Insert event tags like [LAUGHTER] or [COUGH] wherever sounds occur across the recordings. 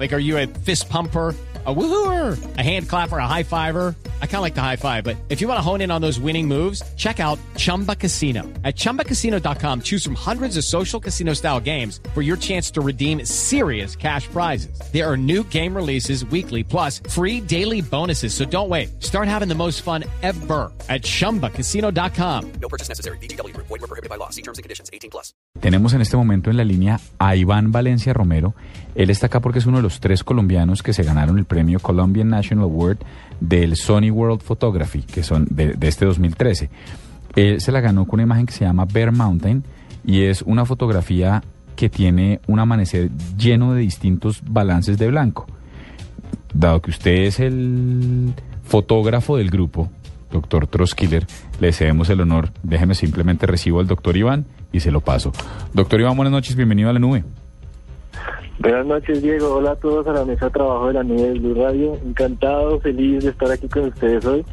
Like, are you a fist pumper? a woohooer, a hand clapper, a high fiver. I kind of like the high five, but if you want to hone in on those winning moves, check out Chumba Casino. At ChumbaCasino.com, choose from hundreds of social casino style games for your chance to redeem serious cash prizes. There are new game releases weekly, plus free daily bonuses. So don't wait. Start having the most fun ever at ChumbaCasino.com. No purchase necessary. BGW. Void were prohibited by law. See terms and conditions. 18 plus. Tenemos en este momento en la línea a Iván Valencia Romero. Él está acá porque es uno de los tres colombianos que se ganaron el premio Colombian National Award del Sony World Photography, que son de, este 2013. Él se la ganó con una imagen que se llama Bear Mountain y es una fotografía que tiene un amanecer lleno de distintos balances de blanco. Dado que usted es el fotógrafo del grupo, doctor Troskiller, le cedemos el honor. Déjeme simplemente recibo al doctor Iván y se lo paso. Doctor Iván, buenas noches, bienvenido a la nube. Buenas noches, Diego. Hola a todos a la mesa de trabajo de la nube de Blue Radio. Encantado, feliz de estar aquí con ustedes hoy.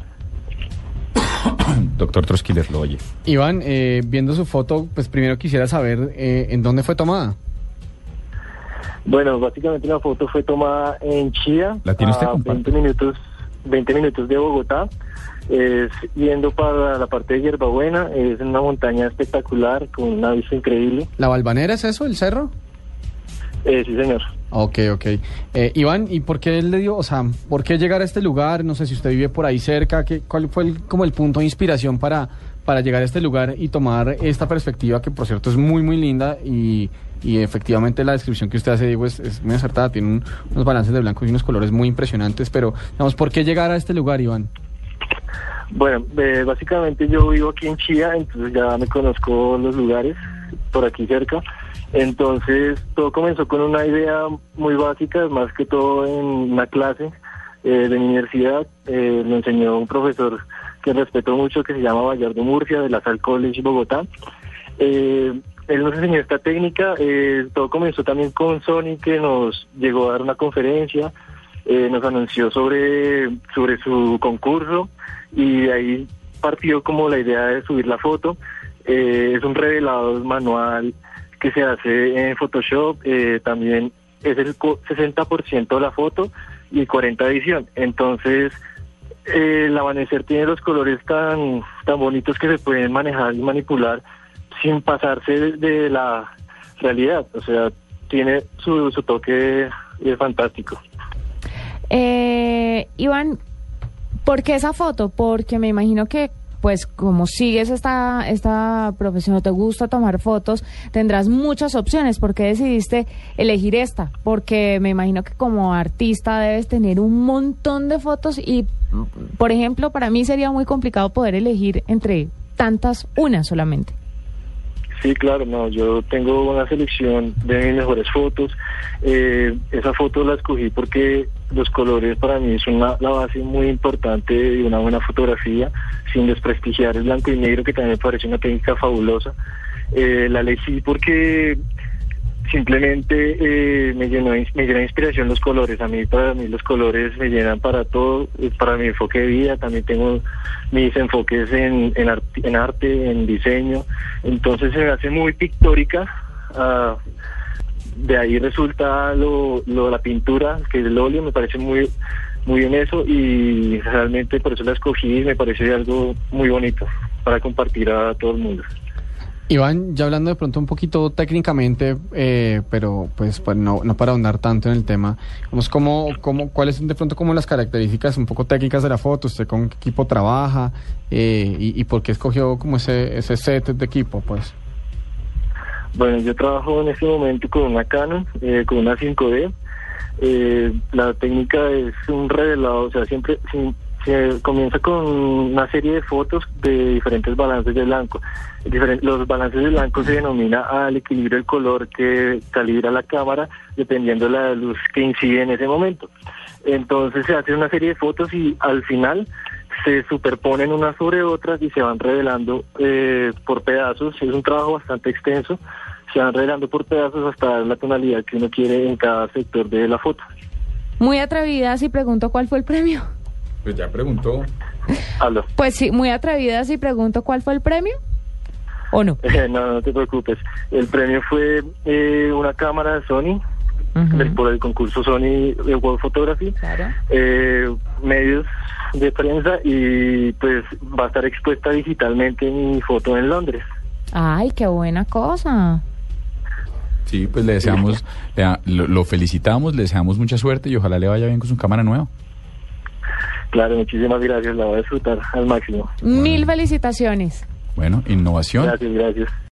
[COUGHS] doctor Troskiller, lo oye. Iván, eh, viendo su foto, pues primero quisiera saber eh, en dónde fue tomada. Bueno, básicamente la foto fue tomada en Chía, ¿La tiene usted, a compadre? 20 minutos, 20 minutos de Bogotá. Es yendo para la parte de Hierbabuena, es una montaña espectacular con una vista increíble. ¿La Balvanera es eso, el cerro? Eh, sí, señor. Ok, ok. Eh, Iván, ¿y por qué él le dio, o sea, por qué llegar a este lugar? No sé si usted vive por ahí cerca, ¿qué, ¿cuál fue el- como el punto de inspiración para, para llegar a este lugar y tomar esta perspectiva que, por cierto, es muy, muy linda y, y efectivamente la descripción que usted hace, Diego, es, es muy acertada, tiene un- unos balances de blanco y unos colores muy impresionantes, pero, digamos, ¿por qué llegar a este lugar, Iván? Bueno, eh, básicamente yo vivo aquí en Chía, entonces ya me conozco los lugares por aquí cerca. Entonces todo comenzó con una idea muy básica, más que todo en una clase eh, de universidad. Eh, lo enseñó un profesor que respeto mucho, que se llama Vallardo Murcia, de la Sal College Bogotá. Eh, él nos enseñó esta técnica. eh, todo comenzó también con Sony, que nos llegó a dar una conferencia, eh, nos anunció sobre, sobre su concurso y ahí partió como la idea de subir la foto. Es un revelado manual que se hace en Photoshop, eh, también es el co- 60% de la foto y 40% de edición. Entonces, eh, el amanecer tiene los colores tan, tan bonitos que se pueden manejar y manipular sin pasarse de, la realidad. O sea, tiene su, su toque eh, fantástico. Eh, Iván, ¿por qué esa foto? Porque me imagino que, pues, como sigues esta, esta profesión o te gusta tomar fotos, tendrás muchas opciones. ¿Por qué decidiste elegir esta? Porque me imagino que como artista debes tener un montón de fotos y, por ejemplo, para mí sería muy complicado poder elegir entre tantas, una solamente. Sí, claro, no, yo tengo una selección de mis mejores fotos. Eh, esa foto la escogí porque los colores para mí son una- la base muy importante de una buena fotografía, sin desprestigiar el blanco y negro, que también me parece una técnica fabulosa. Eh, la elegí porque simplemente eh, me llenó de me llenó de inspiración los colores. A mí, para mí, los colores me llenan para todo, eh, para mi enfoque de vida. También tengo mis enfoques en, en, arte, en diseño. Entonces se me hace muy pictórica. ah, de ahí resulta lo, lo la pintura, que es el óleo, me parece muy muy bien eso y realmente por eso la escogí me parece algo muy bonito para compartir a todo el mundo. Iván, ya hablando de pronto un poquito técnicamente, eh, pero pues, pues no, no para ahondar tanto en el tema, vamos, ¿cómo, cómo, ¿cuáles son de pronto como las características un poco técnicas de la foto? ¿Usted con qué equipo trabaja? Eh, y, por qué escogió como ese, ese set de equipo? Pues Bueno, yo trabajo en este momento con una Canon, eh, con una 5D. Eh, la técnica es un revelado, o sea, siempre si- comienza con una serie de fotos de diferentes balances de blanco. Los balances de blanco se denomina al equilibrio del color que calibra la cámara dependiendo de la luz que incide en ese momento. Entonces se hace una serie de fotos y al final se superponen unas sobre otras y se van revelando eh, por pedazos. Es un trabajo bastante extenso. Se van revelando por pedazos hasta dar la tonalidad que uno quiere en cada sector de la foto. Muy atrevida si pregunto cuál fue el premio. Pues ya preguntó. Aló. Pues sí, muy atrevida si pregunto cuál fue el premio. ¿O no? Eh, no, no te preocupes. El premio fue eh, una cámara de Sony, del- por el concurso Sony de World Photography, Claro. eh, medios de prensa y pues va a estar expuesta digitalmente mi foto en Londres. Ay, qué buena cosa. Sí, pues le deseamos, le lo, lo felicitamos, le deseamos mucha suerte y ojalá le vaya bien con su cámara nueva. Claro, muchísimas gracias, la voy a disfrutar al máximo. Mil felicitaciones. Bueno, innovación. Gracias, gracias.